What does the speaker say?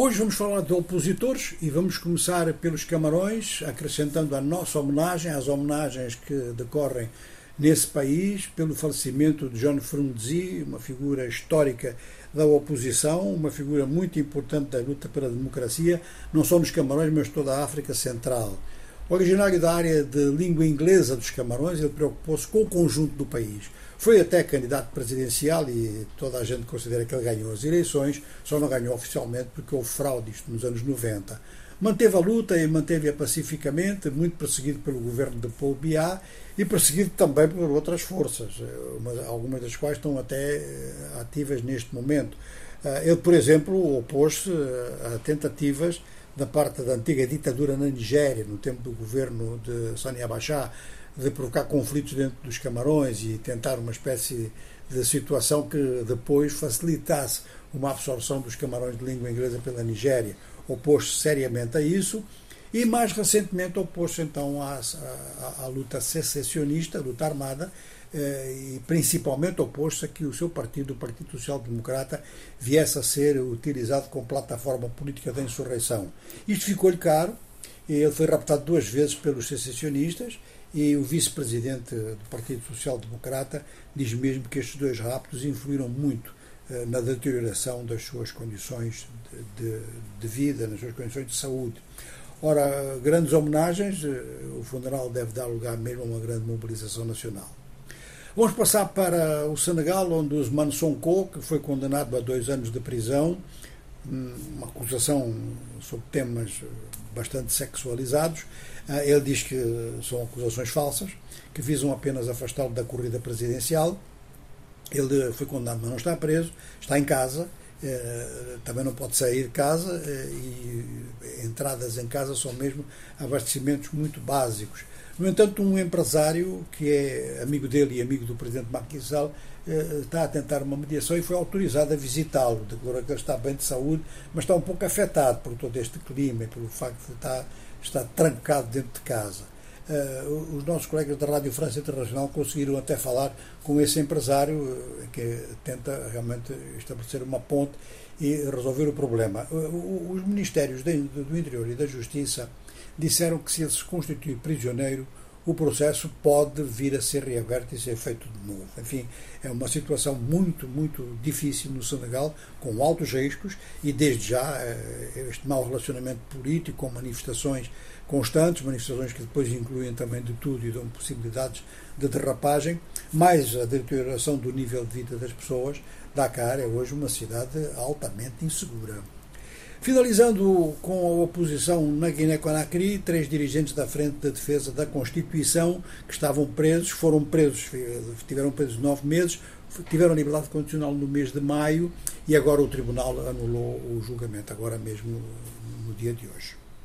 Hoje vamos falar de opositores e vamos começar pelos Camarões, acrescentando a nossa homenagem às homenagens que decorrem nesse país, pelo falecimento de John Frunzi, uma figura histórica da oposição, uma figura muito importante da luta pela democracia, não só nos Camarões, mas toda a África Central. Originário da área de língua inglesa dos Camarões, ele preocupou-se com o conjunto do país. Foi até candidato presidencial e toda a gente considera que ele ganhou as eleições, só não ganhou oficialmente porque houve fraude isto nos anos 90. Manteve a luta e manteve-a pacificamente, muito perseguido pelo governo de Paul Biá e perseguido também por outras forças, algumas das quais estão até eh, ativas neste momento. Eh, ele, por exemplo, opôs-se eh, a tentativas da parte da antiga ditadura na Nigéria, no tempo do governo de Sani Abacha, de provocar conflitos dentro dos Camarões e tentar uma espécie de situação que depois facilitasse uma absorção dos Camarões de língua inglesa pela Nigéria. Opôs-se seriamente a isso e mais recentemente opôs-se então à, à, à, luta secessionista, à luta armada, eh, e principalmente opôs-se a que o seu partido, o Partido Social Democrata, viesse a ser utilizado como plataforma política da insurreição. Isto ficou-lhe caro, ele foi raptado duas vezes pelos secessionistas e o vice-presidente do Partido Social Democrata diz mesmo que estes dois raptos influíram muito eh, na deterioração das suas condições de, de, de vida, nas suas condições de saúde. Ora, grandes homenagens, eh, o funeral deve dar lugar mesmo a uma grande mobilização nacional. Vamos passar para o Senegal, onde o Ousmane Sonko, que foi condenado a dois anos de prisão, hum, uma acusação sobre temas bastante sexualizados, eh, ele diz que são acusações falsas, que visam apenas afastá-lo da corrida presidencial. Ele foi condenado, mas não está preso, está em casa, eh, também não pode sair de casa eh, e entradas em casa são mesmo abastecimentos muito básicos. No entanto, um empresário que é amigo dele e amigo do presidente Sall eh, está a tentar uma mediação e foi autorizado a visitá-lo. Declarou que ele está bem de saúde, mas está um pouco afetado por todo este clima e pelo facto de estar, estar trancado dentro de casa. Uh, os nossos colegas da Rádio França Internacional conseguiram até falar com esse empresário uh, que tenta realmente estabelecer uma ponte e resolver o problema. Uh, os Ministérios do Interior e da Justiça disseram que se ele se constituir prisioneiro, o processo pode vir a ser reaberto e ser feito de novo. Enfim, é uma situação muito, muito difícil no Senegal, com altos riscos, e desde já este mau relacionamento político, com manifestações constantes, manifestações que depois incluem também de tudo e dão possibilidades de derrapagem, mais a deterioração do nível de vida das pessoas, Dakar é hoje uma cidade altamente insegura. Finalizando com a oposição na Guiné-Conakry, três dirigentes da Frente de Defesa da Constituição que estavam presos, foram presos, tiveram presos nove meses, tiveram liberdade condicional no mês de maio e agora o Tribunal anulou o julgamento, agora mesmo no dia de hoje.